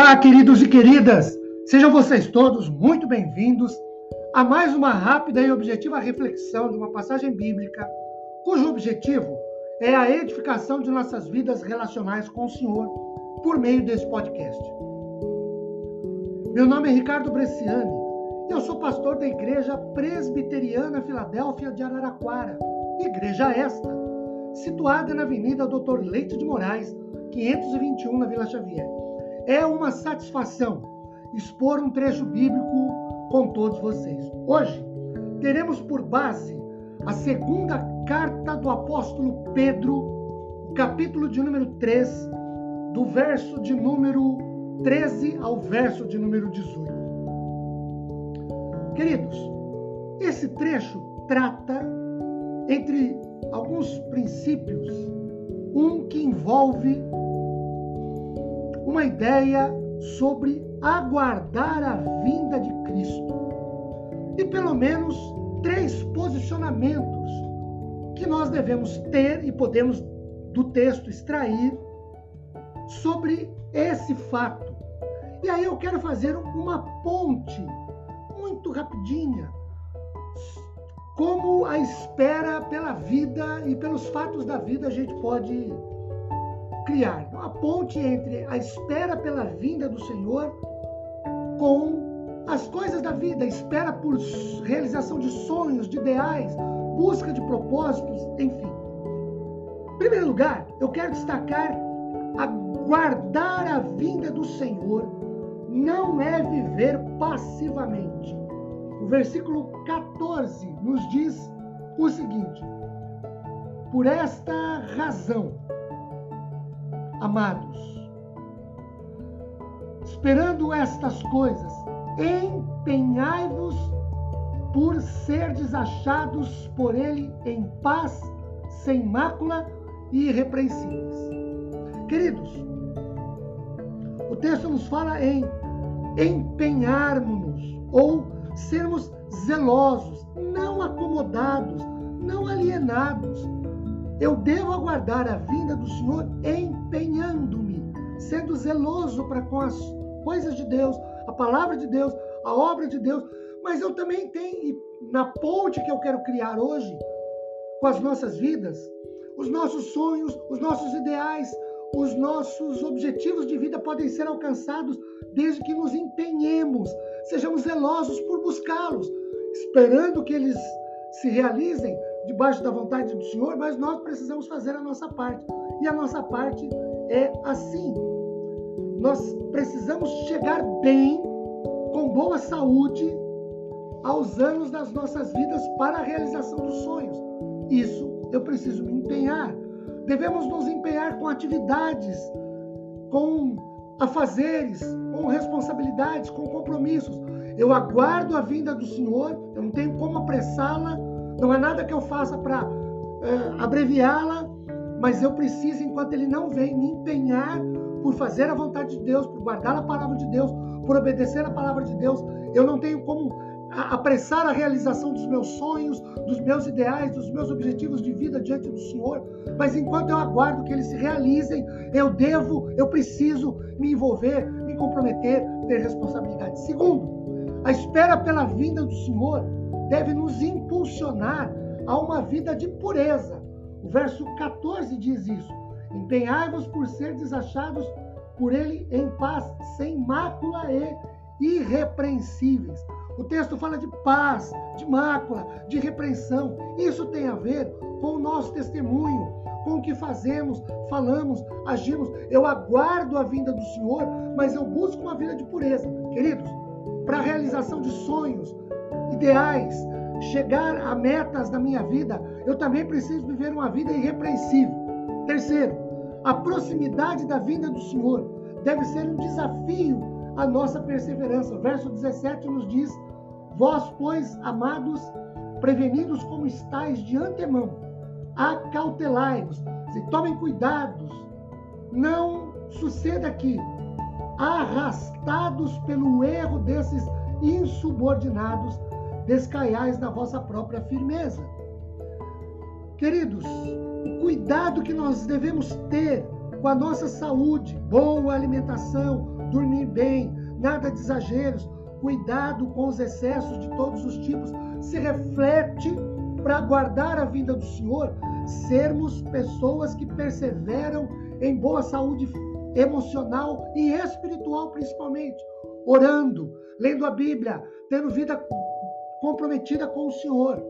Olá, queridos e queridas! Sejam vocês todos muito bem-vindos a mais uma rápida e objetiva reflexão de uma passagem bíblica, cujo objetivo é a edificação de nossas vidas relacionais com o Senhor por meio desse podcast. Meu nome é Ricardo Bresciani eu sou pastor da Igreja Presbiteriana Filadélfia de Araraquara, igreja esta, situada na Avenida Doutor Leite de Moraes, 521, na Vila Xavier. É uma satisfação expor um trecho bíblico com todos vocês. Hoje teremos por base a segunda carta do apóstolo Pedro, capítulo de número 3, do verso de número 13 ao verso de número 18. Queridos, esse trecho trata, entre alguns princípios, um que envolve uma ideia sobre aguardar a vinda de Cristo. E pelo menos três posicionamentos que nós devemos ter e podemos do texto extrair sobre esse fato. E aí eu quero fazer uma ponte muito rapidinha como a espera pela vida e pelos fatos da vida a gente pode criar uma ponte entre a espera pela vinda do Senhor com as coisas da vida, espera por realização de sonhos, de ideais, busca de propósitos, enfim. Em primeiro lugar, eu quero destacar aguardar a vinda do Senhor não é viver passivamente. O versículo 14 nos diz o seguinte: Por esta razão, amados. Esperando estas coisas, empenhai-vos por ser desachados por ele em paz, sem mácula e irrepreensíveis. Queridos, o texto nos fala em empenharmos-nos ou sermos zelosos, não acomodados, não alienados, eu devo aguardar a vinda do Senhor empenhando-me, sendo zeloso para com as coisas de Deus, a palavra de Deus, a obra de Deus. Mas eu também tenho, na ponte que eu quero criar hoje, com as nossas vidas, os nossos sonhos, os nossos ideais, os nossos objetivos de vida podem ser alcançados desde que nos empenhemos, sejamos zelosos por buscá-los, esperando que eles se realizem debaixo da vontade do Senhor, mas nós precisamos fazer a nossa parte. E a nossa parte é assim. Nós precisamos chegar bem, com boa saúde, aos anos das nossas vidas para a realização dos sonhos. Isso eu preciso me empenhar. Devemos nos empenhar com atividades, com afazeres, com responsabilidades, com compromissos. Eu aguardo a vinda do Senhor, eu não tenho como apressá-la, não há nada que eu faça para é, abreviá-la, mas eu preciso, enquanto ele não vem, me empenhar por fazer a vontade de Deus, por guardar a palavra de Deus, por obedecer a palavra de Deus. Eu não tenho como apressar a realização dos meus sonhos, dos meus ideais, dos meus objetivos de vida diante do Senhor, mas enquanto eu aguardo que eles se realizem, eu devo, eu preciso me envolver, me comprometer, ter responsabilidade. Segundo, a espera pela vinda do Senhor deve nos impulsionar a uma vida de pureza. O verso 14 diz isso: Empenhai-vos por ser desachados por ele em paz, sem mácula e irrepreensíveis. O texto fala de paz, de mácula, de repreensão. Isso tem a ver com o nosso testemunho, com o que fazemos, falamos, agimos. Eu aguardo a vinda do Senhor, mas eu busco uma vida de pureza. Queridos, para a realização de sonhos, ideais, chegar a metas da minha vida, eu também preciso viver uma vida irrepreensível. Terceiro, a proximidade da vinda do Senhor deve ser um desafio à nossa perseverança. O verso 17 nos diz: Vós, pois, amados, prevenidos como estáis de antemão, acautelai-vos, tomem cuidados, não suceda que, arrastados pelo erro desses insubordinados, descaiais na vossa própria firmeza. Queridos, o cuidado que nós devemos ter com a nossa saúde, boa alimentação, dormir bem, nada de exageros, cuidado com os excessos de todos os tipos, se reflete para guardar a vinda do Senhor, sermos pessoas que perseveram em boa saúde emocional e espiritual, principalmente, orando, lendo a Bíblia, tendo vida comprometida com o Senhor.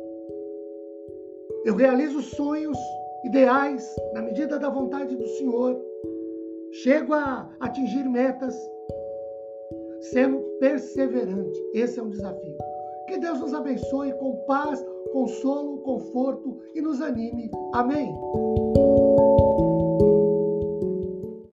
Eu realizo sonhos, ideais, na medida da vontade do Senhor. Chego a atingir metas, sendo perseverante. Esse é um desafio. Que Deus nos abençoe com paz, consolo, conforto e nos anime. Amém.